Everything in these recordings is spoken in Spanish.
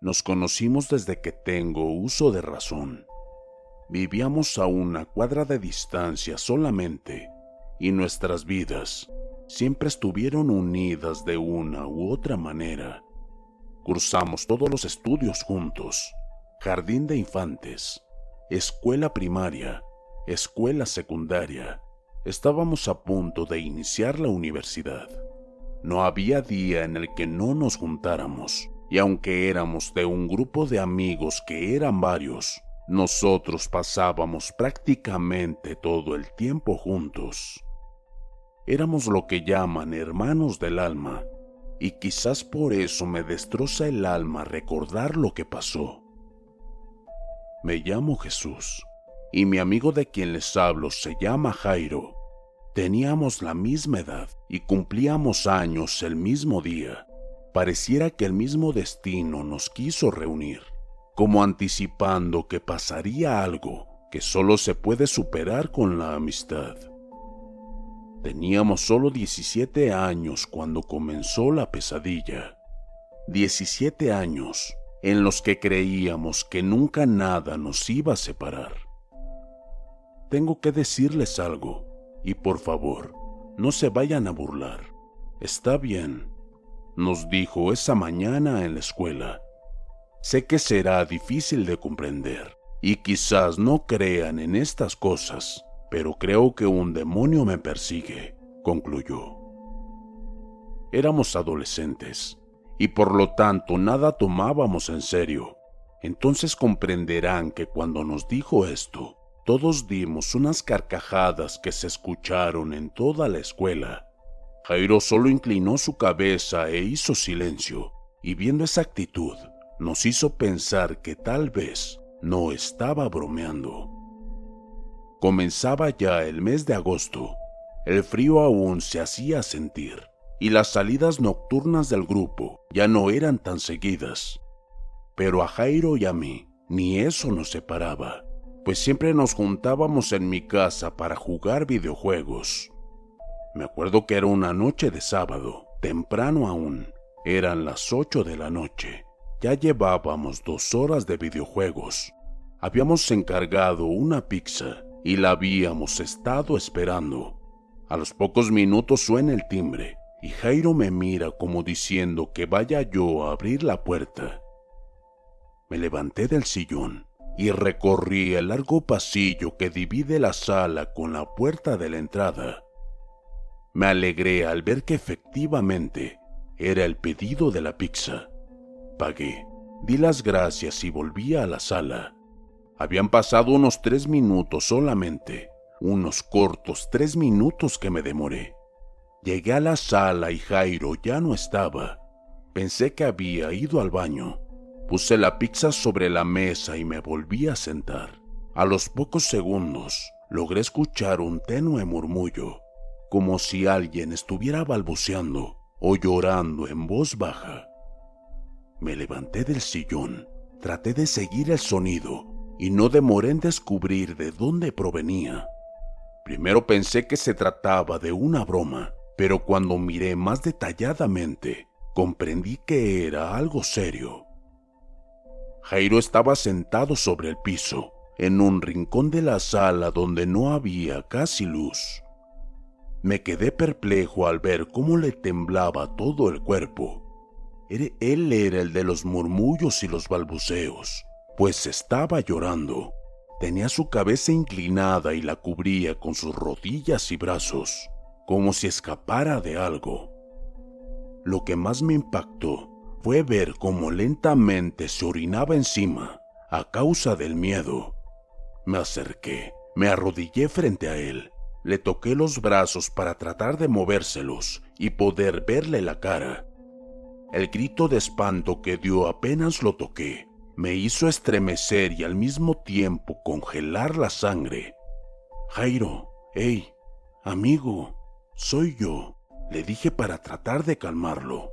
Nos conocimos desde que tengo uso de razón. Vivíamos a una cuadra de distancia solamente y nuestras vidas siempre estuvieron unidas de una u otra manera. Cursamos todos los estudios juntos, jardín de infantes, escuela primaria, escuela secundaria. Estábamos a punto de iniciar la universidad. No había día en el que no nos juntáramos, y aunque éramos de un grupo de amigos que eran varios, nosotros pasábamos prácticamente todo el tiempo juntos. Éramos lo que llaman hermanos del alma, y quizás por eso me destroza el alma recordar lo que pasó. Me llamo Jesús, y mi amigo de quien les hablo se llama Jairo. Teníamos la misma edad y cumplíamos años el mismo día. Pareciera que el mismo destino nos quiso reunir, como anticipando que pasaría algo que solo se puede superar con la amistad. Teníamos solo 17 años cuando comenzó la pesadilla. 17 años en los que creíamos que nunca nada nos iba a separar. Tengo que decirles algo, y por favor, no se vayan a burlar. Está bien, nos dijo esa mañana en la escuela. Sé que será difícil de comprender, y quizás no crean en estas cosas, pero creo que un demonio me persigue, concluyó. Éramos adolescentes, y por lo tanto nada tomábamos en serio. Entonces comprenderán que cuando nos dijo esto, todos dimos unas carcajadas que se escucharon en toda la escuela. Jairo solo inclinó su cabeza e hizo silencio, y viendo esa actitud, nos hizo pensar que tal vez no estaba bromeando. Comenzaba ya el mes de agosto. El frío aún se hacía sentir y las salidas nocturnas del grupo ya no eran tan seguidas. Pero a Jairo y a mí ni eso nos separaba, pues siempre nos juntábamos en mi casa para jugar videojuegos. Me acuerdo que era una noche de sábado, temprano aún. Eran las ocho de la noche. Ya llevábamos dos horas de videojuegos. Habíamos encargado una pizza y la habíamos estado esperando. A los pocos minutos suena el timbre y Jairo me mira como diciendo que vaya yo a abrir la puerta. Me levanté del sillón y recorrí el largo pasillo que divide la sala con la puerta de la entrada. Me alegré al ver que efectivamente era el pedido de la pizza. Pagué, di las gracias y volví a la sala. Habían pasado unos tres minutos solamente, unos cortos tres minutos que me demoré. Llegué a la sala y Jairo ya no estaba. Pensé que había ido al baño. Puse la pizza sobre la mesa y me volví a sentar. A los pocos segundos logré escuchar un tenue murmullo, como si alguien estuviera balbuceando. o llorando en voz baja. Me levanté del sillón, traté de seguir el sonido y no demoré en descubrir de dónde provenía. Primero pensé que se trataba de una broma, pero cuando miré más detalladamente, comprendí que era algo serio. Jairo estaba sentado sobre el piso, en un rincón de la sala donde no había casi luz. Me quedé perplejo al ver cómo le temblaba todo el cuerpo. Él era el de los murmullos y los balbuceos, pues estaba llorando. Tenía su cabeza inclinada y la cubría con sus rodillas y brazos, como si escapara de algo. Lo que más me impactó fue ver cómo lentamente se orinaba encima a causa del miedo. Me acerqué, me arrodillé frente a él, le toqué los brazos para tratar de movérselos y poder verle la cara. El grito de espanto que dio apenas lo toqué me hizo estremecer y al mismo tiempo congelar la sangre. Jairo, hey, amigo, soy yo, le dije para tratar de calmarlo.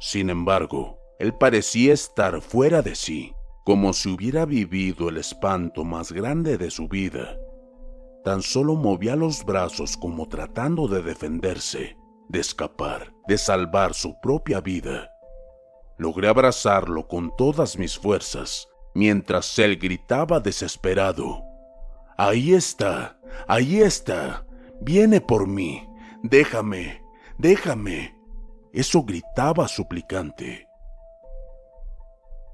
Sin embargo, él parecía estar fuera de sí como si hubiera vivido el espanto más grande de su vida. Tan solo movía los brazos como tratando de defenderse, de escapar, de salvar su propia vida. Logré abrazarlo con todas mis fuerzas, mientras él gritaba desesperado. Ahí está, ahí está, viene por mí, déjame, déjame. Eso gritaba suplicante.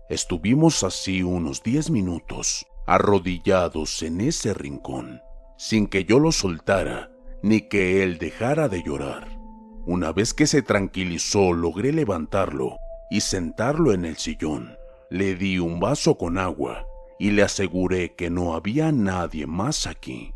Estuvimos así unos diez minutos, arrodillados en ese rincón, sin que yo lo soltara, ni que él dejara de llorar. Una vez que se tranquilizó, logré levantarlo y sentarlo en el sillón. Le di un vaso con agua y le aseguré que no había nadie más aquí.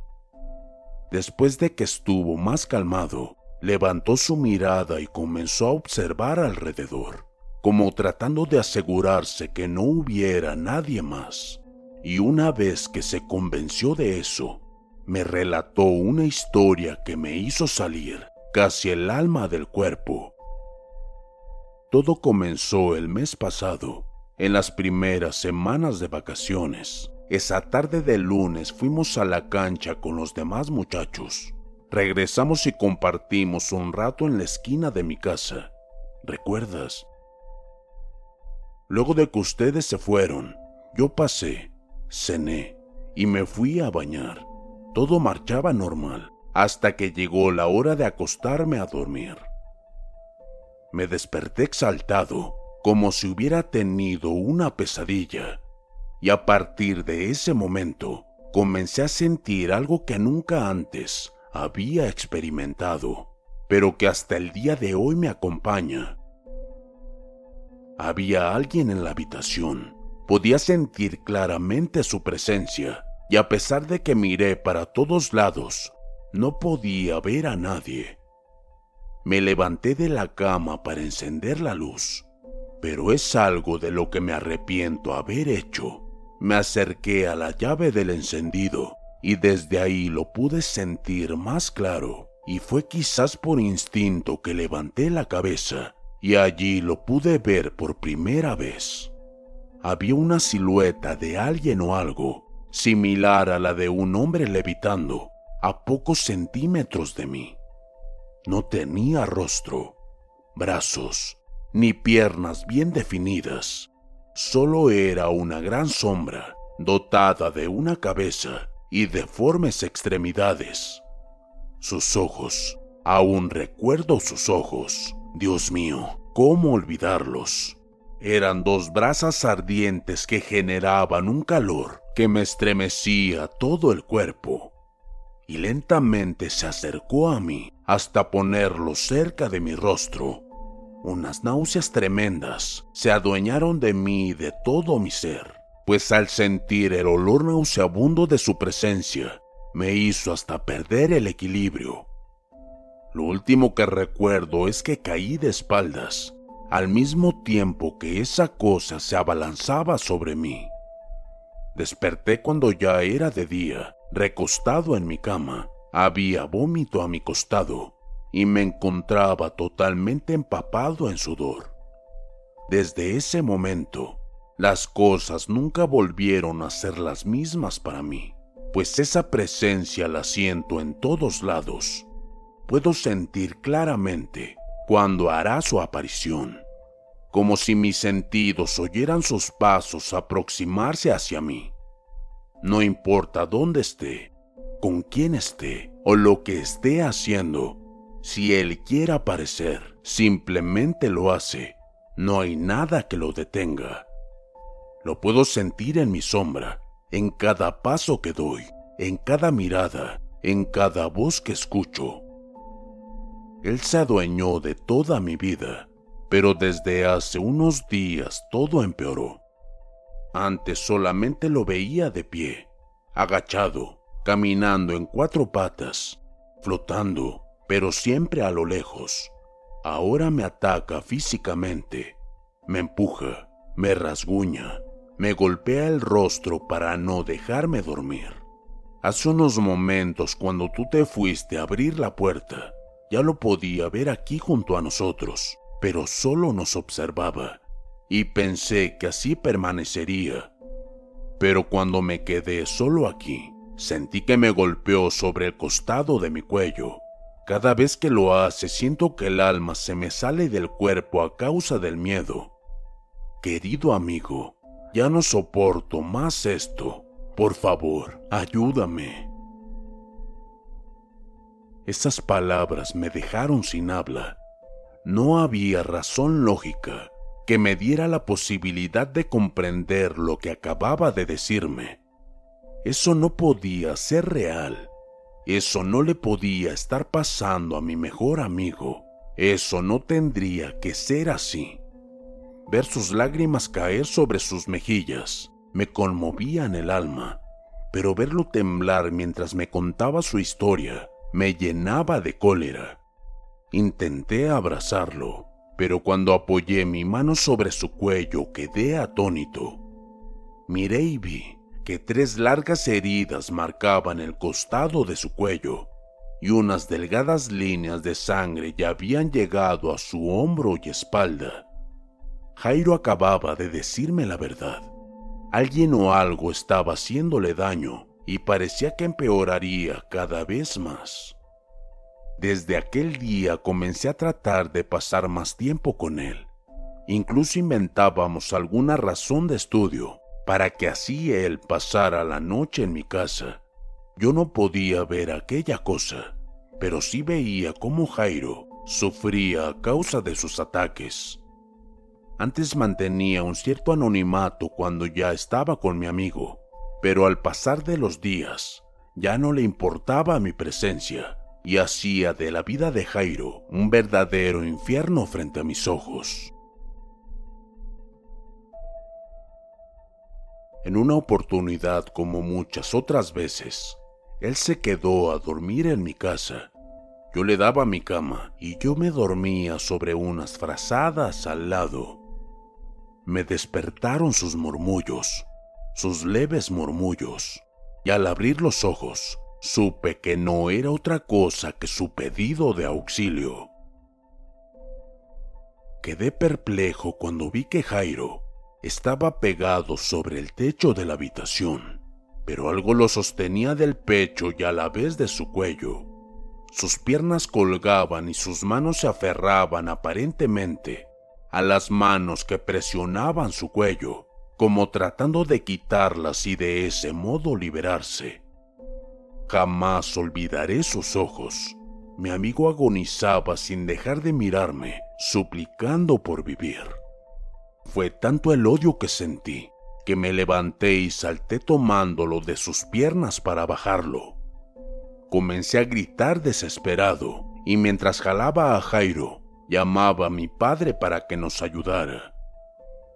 Después de que estuvo más calmado, levantó su mirada y comenzó a observar alrededor como tratando de asegurarse que no hubiera nadie más. Y una vez que se convenció de eso, me relató una historia que me hizo salir casi el alma del cuerpo. Todo comenzó el mes pasado, en las primeras semanas de vacaciones. Esa tarde de lunes fuimos a la cancha con los demás muchachos. Regresamos y compartimos un rato en la esquina de mi casa. ¿Recuerdas? Luego de que ustedes se fueron, yo pasé, cené y me fui a bañar. Todo marchaba normal hasta que llegó la hora de acostarme a dormir. Me desperté exaltado, como si hubiera tenido una pesadilla, y a partir de ese momento comencé a sentir algo que nunca antes había experimentado, pero que hasta el día de hoy me acompaña había alguien en la habitación. Podía sentir claramente su presencia, y a pesar de que miré para todos lados, no podía ver a nadie. Me levanté de la cama para encender la luz, pero es algo de lo que me arrepiento haber hecho. Me acerqué a la llave del encendido y desde ahí lo pude sentir más claro, y fue quizás por instinto que levanté la cabeza y allí lo pude ver por primera vez. Había una silueta de alguien o algo, similar a la de un hombre levitando, a pocos centímetros de mí. No tenía rostro, brazos, ni piernas bien definidas. Solo era una gran sombra, dotada de una cabeza y deformes extremidades. Sus ojos, aún recuerdo sus ojos, Dios mío, ¿cómo olvidarlos? Eran dos brasas ardientes que generaban un calor que me estremecía todo el cuerpo. Y lentamente se acercó a mí hasta ponerlo cerca de mi rostro. Unas náuseas tremendas se adueñaron de mí y de todo mi ser, pues al sentir el olor nauseabundo de su presencia, me hizo hasta perder el equilibrio lo último que recuerdo es que caí de espaldas, al mismo tiempo que esa cosa se abalanzaba sobre mí. Desperté cuando ya era de día, recostado en mi cama. Había vómito a mi costado, y me encontraba totalmente empapado en sudor. Desde ese momento, las cosas nunca volvieron a ser las mismas para mí, pues esa presencia la siento en todos lados. Puedo sentir claramente cuando hará su aparición, como si mis sentidos oyeran sus pasos aproximarse hacia mí. No importa dónde esté, con quién esté o lo que esté haciendo, si Él quiere aparecer, simplemente lo hace. No hay nada que lo detenga. Lo puedo sentir en mi sombra, en cada paso que doy, en cada mirada, en cada voz que escucho. Él se adueñó de toda mi vida, pero desde hace unos días todo empeoró. Antes solamente lo veía de pie, agachado, caminando en cuatro patas, flotando, pero siempre a lo lejos. Ahora me ataca físicamente, me empuja, me rasguña, me golpea el rostro para no dejarme dormir. Hace unos momentos cuando tú te fuiste a abrir la puerta, ya lo podía ver aquí junto a nosotros, pero solo nos observaba y pensé que así permanecería. Pero cuando me quedé solo aquí, sentí que me golpeó sobre el costado de mi cuello. Cada vez que lo hace siento que el alma se me sale del cuerpo a causa del miedo. Querido amigo, ya no soporto más esto. Por favor, ayúdame. Esas palabras me dejaron sin habla. No había razón lógica que me diera la posibilidad de comprender lo que acababa de decirme. Eso no podía ser real. Eso no le podía estar pasando a mi mejor amigo. Eso no tendría que ser así. Ver sus lágrimas caer sobre sus mejillas me conmovía en el alma, pero verlo temblar mientras me contaba su historia me llenaba de cólera. Intenté abrazarlo, pero cuando apoyé mi mano sobre su cuello quedé atónito. Miré y vi que tres largas heridas marcaban el costado de su cuello y unas delgadas líneas de sangre ya habían llegado a su hombro y espalda. Jairo acababa de decirme la verdad. Alguien o algo estaba haciéndole daño y parecía que empeoraría cada vez más. Desde aquel día comencé a tratar de pasar más tiempo con él. Incluso inventábamos alguna razón de estudio para que así él pasara la noche en mi casa. Yo no podía ver aquella cosa, pero sí veía cómo Jairo sufría a causa de sus ataques. Antes mantenía un cierto anonimato cuando ya estaba con mi amigo, pero al pasar de los días ya no le importaba mi presencia y hacía de la vida de Jairo un verdadero infierno frente a mis ojos. En una oportunidad como muchas otras veces, él se quedó a dormir en mi casa. Yo le daba mi cama y yo me dormía sobre unas frazadas al lado. Me despertaron sus murmullos, sus leves murmullos, y al abrir los ojos supe que no era otra cosa que su pedido de auxilio. Quedé perplejo cuando vi que Jairo estaba pegado sobre el techo de la habitación, pero algo lo sostenía del pecho y a la vez de su cuello. Sus piernas colgaban y sus manos se aferraban aparentemente a las manos que presionaban su cuello, como tratando de quitarlas y de ese modo liberarse. Jamás olvidaré sus ojos. Mi amigo agonizaba sin dejar de mirarme, suplicando por vivir. Fue tanto el odio que sentí que me levanté y salté tomándolo de sus piernas para bajarlo. Comencé a gritar desesperado y mientras jalaba a Jairo, llamaba a mi padre para que nos ayudara.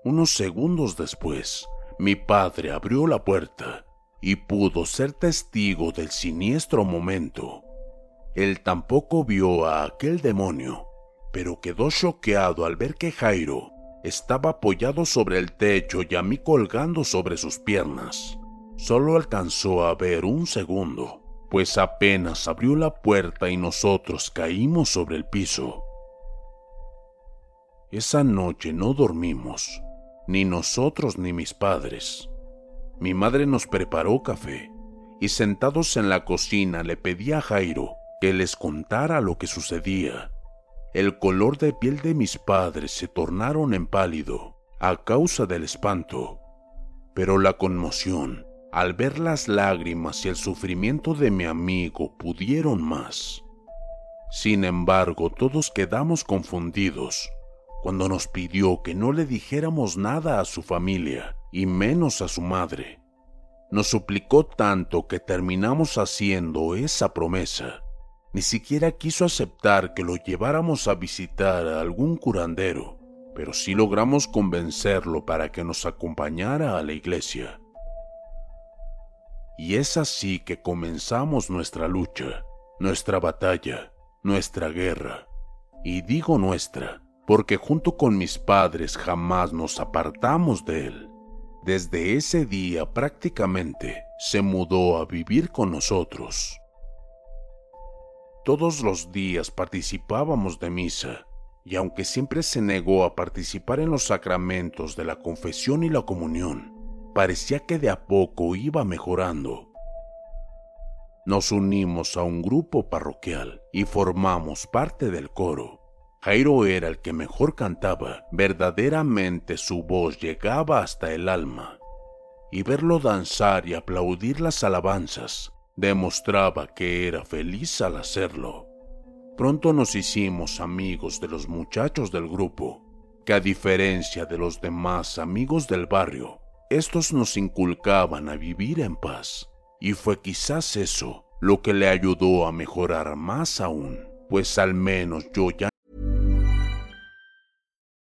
Unos segundos después, mi padre abrió la puerta y pudo ser testigo del siniestro momento. Él tampoco vio a aquel demonio, pero quedó choqueado al ver que Jairo estaba apoyado sobre el techo y a mí colgando sobre sus piernas. Solo alcanzó a ver un segundo, pues apenas abrió la puerta y nosotros caímos sobre el piso. Esa noche no dormimos, ni nosotros ni mis padres. Mi madre nos preparó café y sentados en la cocina le pedí a Jairo que les contara lo que sucedía. El color de piel de mis padres se tornaron en pálido a causa del espanto, pero la conmoción al ver las lágrimas y el sufrimiento de mi amigo pudieron más. Sin embargo, todos quedamos confundidos cuando nos pidió que no le dijéramos nada a su familia y menos a su madre. Nos suplicó tanto que terminamos haciendo esa promesa. Ni siquiera quiso aceptar que lo lleváramos a visitar a algún curandero, pero sí logramos convencerlo para que nos acompañara a la iglesia. Y es así que comenzamos nuestra lucha, nuestra batalla, nuestra guerra. Y digo nuestra, porque junto con mis padres jamás nos apartamos de él. Desde ese día prácticamente se mudó a vivir con nosotros. Todos los días participábamos de misa, y aunque siempre se negó a participar en los sacramentos de la confesión y la comunión, parecía que de a poco iba mejorando. Nos unimos a un grupo parroquial y formamos parte del coro. Jairo era el que mejor cantaba, verdaderamente su voz llegaba hasta el alma. Y verlo danzar y aplaudir las alabanzas demostraba que era feliz al hacerlo. Pronto nos hicimos amigos de los muchachos del grupo, que a diferencia de los demás amigos del barrio, estos nos inculcaban a vivir en paz, y fue quizás eso lo que le ayudó a mejorar más aún, pues al menos yo ya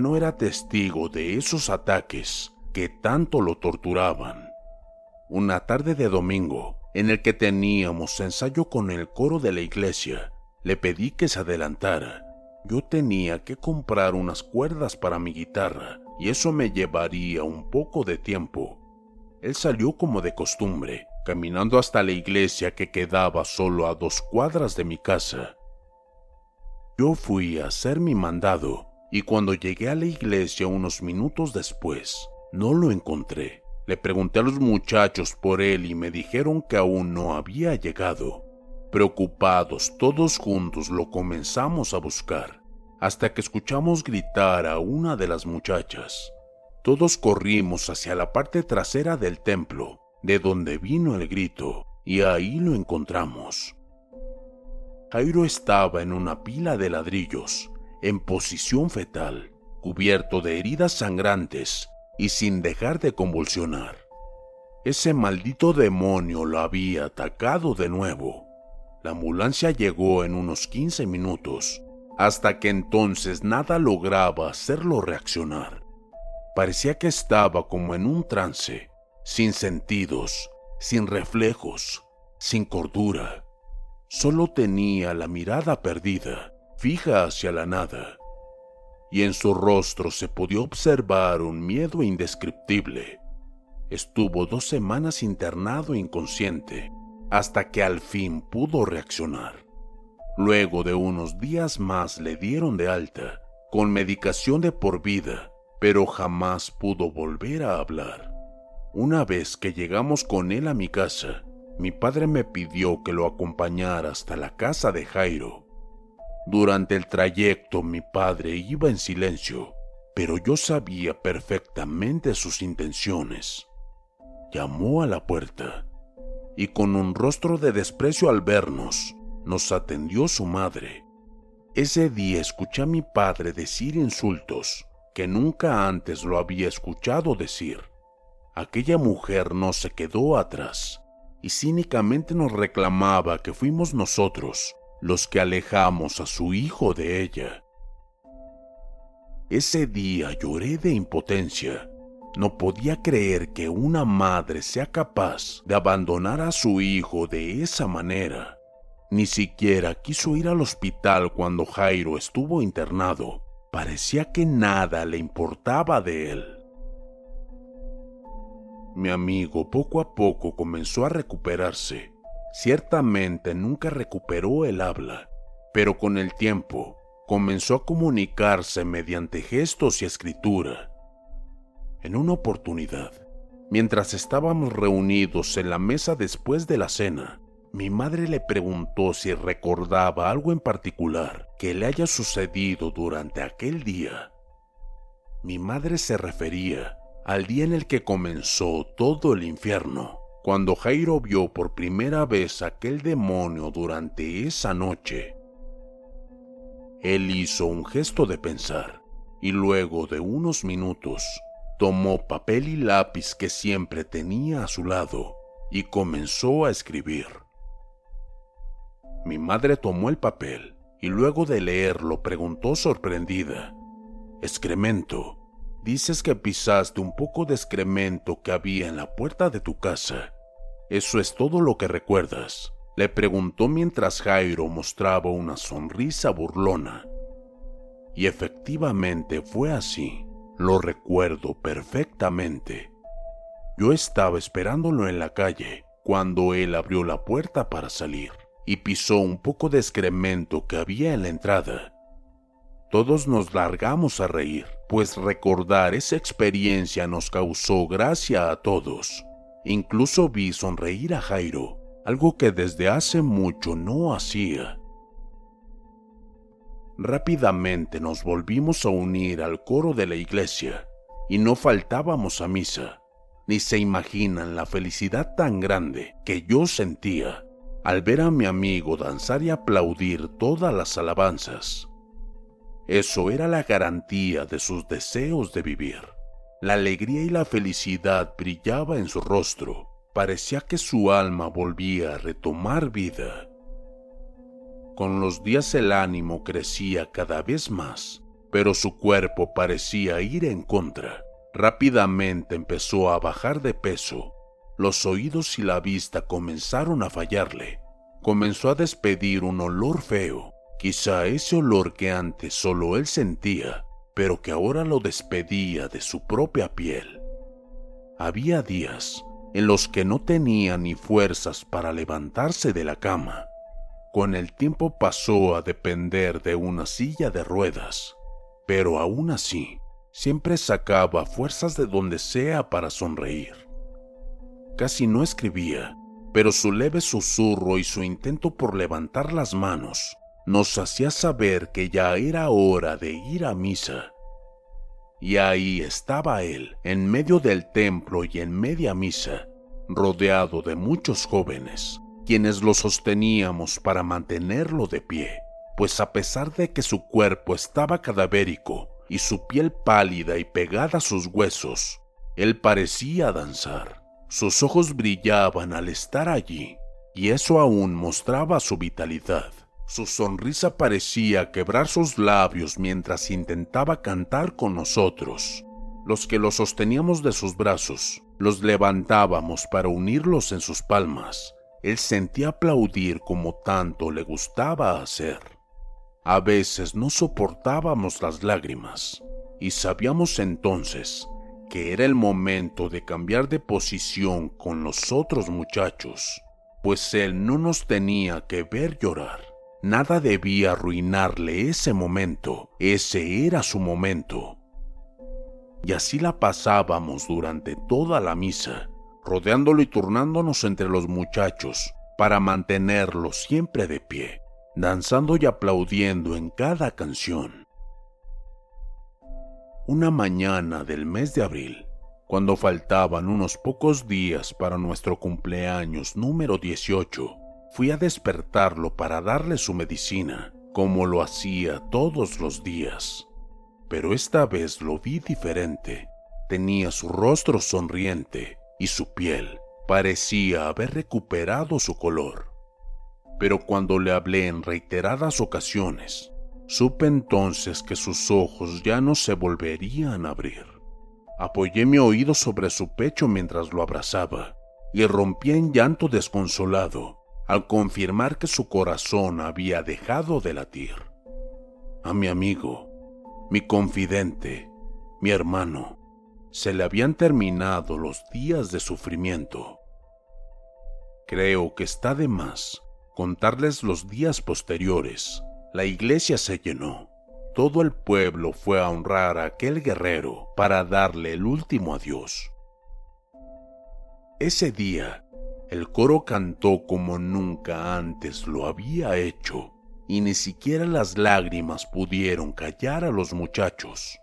No era testigo de esos ataques que tanto lo torturaban. Una tarde de domingo, en el que teníamos ensayo con el coro de la iglesia, le pedí que se adelantara. Yo tenía que comprar unas cuerdas para mi guitarra y eso me llevaría un poco de tiempo. Él salió como de costumbre, caminando hasta la iglesia que quedaba solo a dos cuadras de mi casa. Yo fui a hacer mi mandado y cuando llegué a la iglesia unos minutos después, no lo encontré. Le pregunté a los muchachos por él y me dijeron que aún no había llegado. Preocupados, todos juntos lo comenzamos a buscar, hasta que escuchamos gritar a una de las muchachas. Todos corrimos hacia la parte trasera del templo, de donde vino el grito, y ahí lo encontramos. Jairo estaba en una pila de ladrillos, en posición fetal, cubierto de heridas sangrantes y sin dejar de convulsionar. Ese maldito demonio lo había atacado de nuevo. La ambulancia llegó en unos 15 minutos, hasta que entonces nada lograba hacerlo reaccionar. Parecía que estaba como en un trance, sin sentidos, sin reflejos, sin cordura. Solo tenía la mirada perdida, fija hacia la nada, y en su rostro se podía observar un miedo indescriptible. Estuvo dos semanas internado inconsciente, hasta que al fin pudo reaccionar. Luego de unos días más le dieron de alta, con medicación de por vida, pero jamás pudo volver a hablar. Una vez que llegamos con él a mi casa, mi padre me pidió que lo acompañara hasta la casa de Jairo. Durante el trayecto mi padre iba en silencio, pero yo sabía perfectamente sus intenciones. Llamó a la puerta y con un rostro de desprecio al vernos, nos atendió su madre. Ese día escuché a mi padre decir insultos que nunca antes lo había escuchado decir. Aquella mujer no se quedó atrás y cínicamente nos reclamaba que fuimos nosotros los que alejamos a su hijo de ella. Ese día lloré de impotencia. No podía creer que una madre sea capaz de abandonar a su hijo de esa manera. Ni siquiera quiso ir al hospital cuando Jairo estuvo internado. Parecía que nada le importaba de él. Mi amigo poco a poco comenzó a recuperarse. Ciertamente nunca recuperó el habla, pero con el tiempo comenzó a comunicarse mediante gestos y escritura. En una oportunidad, mientras estábamos reunidos en la mesa después de la cena, mi madre le preguntó si recordaba algo en particular que le haya sucedido durante aquel día. Mi madre se refería al día en el que comenzó todo el infierno, cuando Jairo vio por primera vez aquel demonio durante esa noche. Él hizo un gesto de pensar y luego de unos minutos tomó papel y lápiz que siempre tenía a su lado y comenzó a escribir. Mi madre tomó el papel y luego de leerlo preguntó sorprendida, Excremento, Dices que pisaste un poco de excremento que había en la puerta de tu casa. ¿Eso es todo lo que recuerdas? Le preguntó mientras Jairo mostraba una sonrisa burlona. Y efectivamente fue así. Lo recuerdo perfectamente. Yo estaba esperándolo en la calle cuando él abrió la puerta para salir y pisó un poco de excremento que había en la entrada. Todos nos largamos a reír pues recordar esa experiencia nos causó gracia a todos. Incluso vi sonreír a Jairo, algo que desde hace mucho no hacía. Rápidamente nos volvimos a unir al coro de la iglesia y no faltábamos a misa. Ni se imaginan la felicidad tan grande que yo sentía al ver a mi amigo danzar y aplaudir todas las alabanzas. Eso era la garantía de sus deseos de vivir. La alegría y la felicidad brillaba en su rostro. Parecía que su alma volvía a retomar vida. Con los días el ánimo crecía cada vez más, pero su cuerpo parecía ir en contra. Rápidamente empezó a bajar de peso. Los oídos y la vista comenzaron a fallarle. Comenzó a despedir un olor feo Quizá ese olor que antes solo él sentía, pero que ahora lo despedía de su propia piel. Había días en los que no tenía ni fuerzas para levantarse de la cama. Con el tiempo pasó a depender de una silla de ruedas, pero aún así siempre sacaba fuerzas de donde sea para sonreír. Casi no escribía, pero su leve susurro y su intento por levantar las manos nos hacía saber que ya era hora de ir a misa. Y ahí estaba él, en medio del templo y en media misa, rodeado de muchos jóvenes, quienes lo sosteníamos para mantenerlo de pie, pues a pesar de que su cuerpo estaba cadavérico y su piel pálida y pegada a sus huesos, él parecía danzar. Sus ojos brillaban al estar allí, y eso aún mostraba su vitalidad. Su sonrisa parecía quebrar sus labios mientras intentaba cantar con nosotros. Los que lo sosteníamos de sus brazos, los levantábamos para unirlos en sus palmas. Él sentía aplaudir como tanto le gustaba hacer. A veces no soportábamos las lágrimas y sabíamos entonces que era el momento de cambiar de posición con los otros muchachos, pues él no nos tenía que ver llorar. Nada debía arruinarle ese momento, ese era su momento. y así la pasábamos durante toda la misa, rodeándolo y turnándonos entre los muchachos para mantenerlo siempre de pie, danzando y aplaudiendo en cada canción. Una mañana del mes de abril, cuando faltaban unos pocos días para nuestro cumpleaños número 18, fui a despertarlo para darle su medicina, como lo hacía todos los días. Pero esta vez lo vi diferente. Tenía su rostro sonriente y su piel parecía haber recuperado su color. Pero cuando le hablé en reiteradas ocasiones, supe entonces que sus ojos ya no se volverían a abrir. Apoyé mi oído sobre su pecho mientras lo abrazaba y rompí en llanto desconsolado al confirmar que su corazón había dejado de latir. A mi amigo, mi confidente, mi hermano, se le habían terminado los días de sufrimiento. Creo que está de más contarles los días posteriores. La iglesia se llenó todo el pueblo fue a honrar a aquel guerrero para darle el último adiós. Ese día, el coro cantó como nunca antes lo había hecho, y ni siquiera las lágrimas pudieron callar a los muchachos.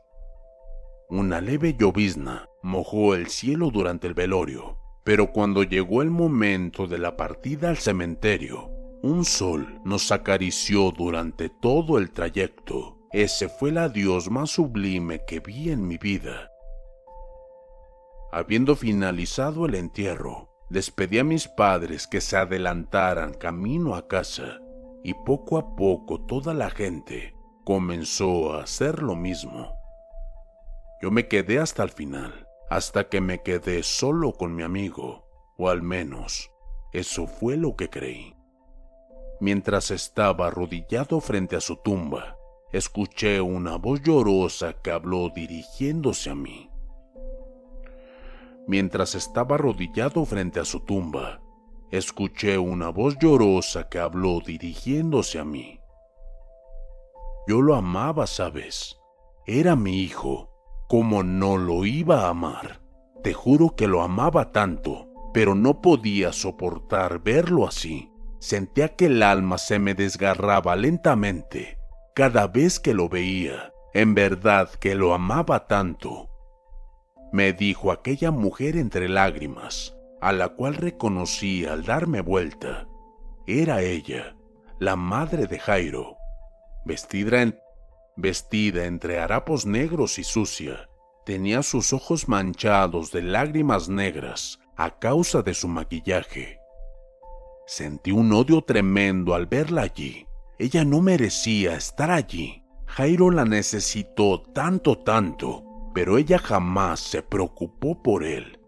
Una leve llovizna mojó el cielo durante el velorio, pero cuando llegó el momento de la partida al cementerio, un sol nos acarició durante todo el trayecto ese fue el adiós más sublime que vi en mi vida. Habiendo finalizado el entierro, despedí a mis padres que se adelantaran camino a casa y poco a poco toda la gente comenzó a hacer lo mismo. Yo me quedé hasta el final, hasta que me quedé solo con mi amigo, o al menos eso fue lo que creí. Mientras estaba arrodillado frente a su tumba, escuché una voz llorosa que habló dirigiéndose a mí. Mientras estaba arrodillado frente a su tumba, escuché una voz llorosa que habló dirigiéndose a mí. Yo lo amaba, ¿sabes? Era mi hijo. ¿Cómo no lo iba a amar? Te juro que lo amaba tanto, pero no podía soportar verlo así. Sentía que el alma se me desgarraba lentamente cada vez que lo veía, en verdad que lo amaba tanto. Me dijo aquella mujer entre lágrimas, a la cual reconocí al darme vuelta. Era ella, la madre de Jairo, vestida, vestida entre harapos negros y sucia. Tenía sus ojos manchados de lágrimas negras a causa de su maquillaje. Sentí un odio tremendo al verla allí ella no merecía estar allí. Jairo la necesitó tanto, tanto, pero ella jamás se preocupó por él.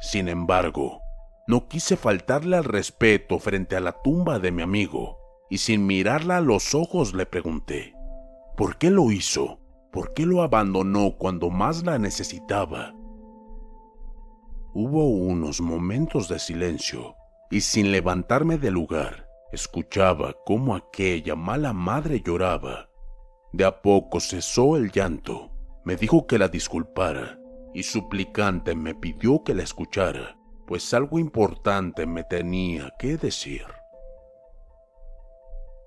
Sin embargo, no quise faltarle al respeto frente a la tumba de mi amigo, y sin mirarla a los ojos le pregunté, ¿por qué lo hizo? ¿Por qué lo abandonó cuando más la necesitaba? Hubo unos momentos de silencio, y sin levantarme del lugar, Escuchaba cómo aquella mala madre lloraba. De a poco cesó el llanto. Me dijo que la disculpara y suplicante me pidió que la escuchara, pues algo importante me tenía que decir.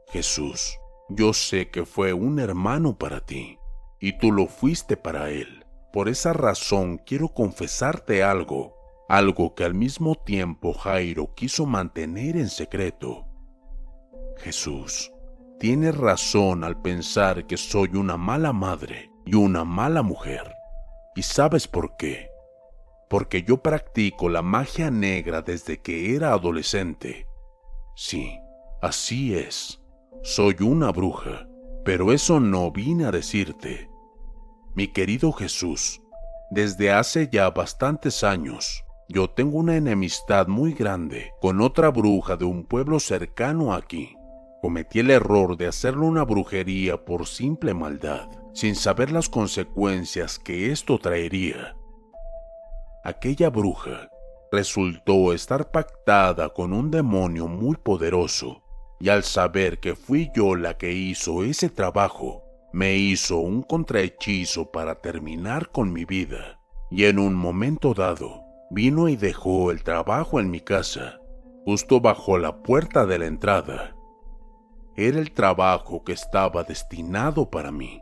Jesús, yo sé que fue un hermano para ti, y tú lo fuiste para él. Por esa razón quiero confesarte algo, algo que al mismo tiempo Jairo quiso mantener en secreto. Jesús, tienes razón al pensar que soy una mala madre y una mala mujer. ¿Y sabes por qué? Porque yo practico la magia negra desde que era adolescente. Sí, así es. Soy una bruja, pero eso no vine a decirte. Mi querido Jesús, desde hace ya bastantes años, yo tengo una enemistad muy grande con otra bruja de un pueblo cercano aquí. Cometí el error de hacerle una brujería por simple maldad, sin saber las consecuencias que esto traería. Aquella bruja resultó estar pactada con un demonio muy poderoso, y al saber que fui yo la que hizo ese trabajo, me hizo un contrahechizo para terminar con mi vida. Y en un momento dado, vino y dejó el trabajo en mi casa, justo bajo la puerta de la entrada. Era el trabajo que estaba destinado para mí.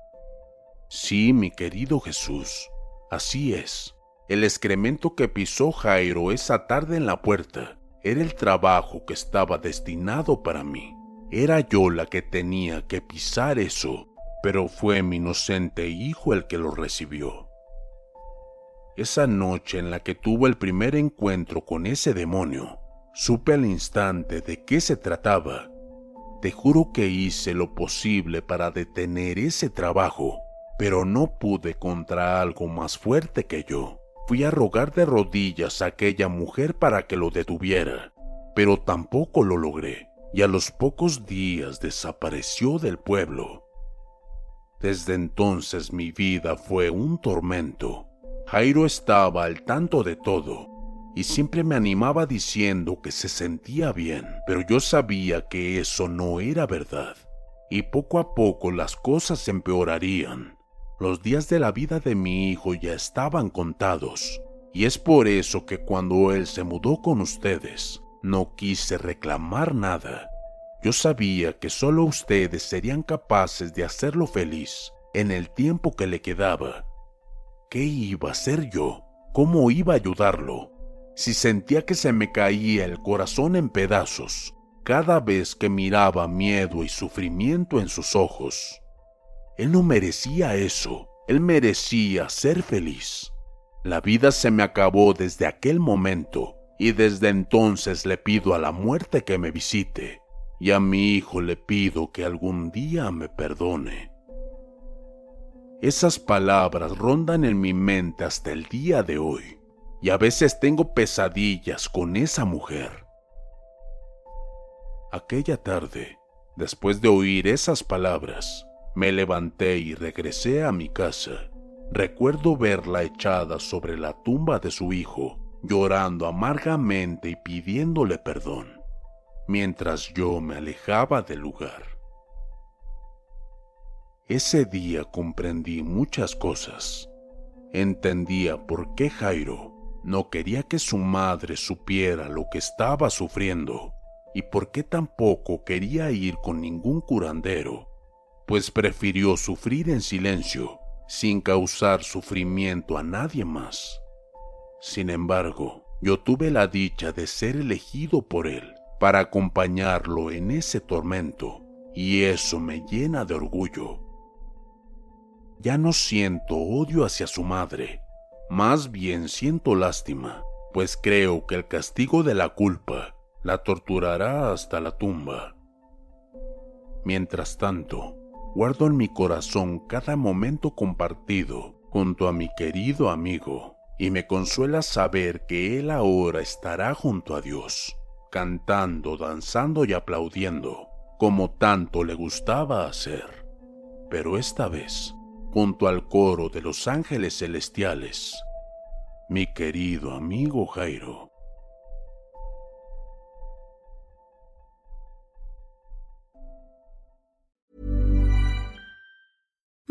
Sí, mi querido Jesús, así es. El excremento que pisó Jairo esa tarde en la puerta era el trabajo que estaba destinado para mí. Era yo la que tenía que pisar eso, pero fue mi inocente hijo el que lo recibió. Esa noche en la que tuve el primer encuentro con ese demonio, supe al instante de qué se trataba. Te juro que hice lo posible para detener ese trabajo, pero no pude contra algo más fuerte que yo. Fui a rogar de rodillas a aquella mujer para que lo detuviera, pero tampoco lo logré, y a los pocos días desapareció del pueblo. Desde entonces mi vida fue un tormento. Jairo estaba al tanto de todo y siempre me animaba diciendo que se sentía bien, pero yo sabía que eso no era verdad. Y poco a poco las cosas empeorarían. Los días de la vida de mi hijo ya estaban contados, y es por eso que cuando él se mudó con ustedes, no quise reclamar nada. Yo sabía que solo ustedes serían capaces de hacerlo feliz en el tiempo que le quedaba. ¿Qué iba a hacer yo? ¿Cómo iba a ayudarlo? Si sentía que se me caía el corazón en pedazos cada vez que miraba miedo y sufrimiento en sus ojos. Él no merecía eso, él merecía ser feliz. La vida se me acabó desde aquel momento y desde entonces le pido a la muerte que me visite y a mi hijo le pido que algún día me perdone. Esas palabras rondan en mi mente hasta el día de hoy y a veces tengo pesadillas con esa mujer. Aquella tarde, después de oír esas palabras, me levanté y regresé a mi casa. Recuerdo verla echada sobre la tumba de su hijo, llorando amargamente y pidiéndole perdón, mientras yo me alejaba del lugar. Ese día comprendí muchas cosas. Entendía por qué Jairo no quería que su madre supiera lo que estaba sufriendo y por qué tampoco quería ir con ningún curandero pues prefirió sufrir en silencio, sin causar sufrimiento a nadie más. Sin embargo, yo tuve la dicha de ser elegido por él para acompañarlo en ese tormento, y eso me llena de orgullo. Ya no siento odio hacia su madre, más bien siento lástima, pues creo que el castigo de la culpa la torturará hasta la tumba. Mientras tanto, guardo en mi corazón cada momento compartido junto a mi querido amigo y me consuela saber que él ahora estará junto a Dios, cantando, danzando y aplaudiendo, como tanto le gustaba hacer. Pero esta vez, junto al coro de los ángeles celestiales, mi querido amigo Jairo.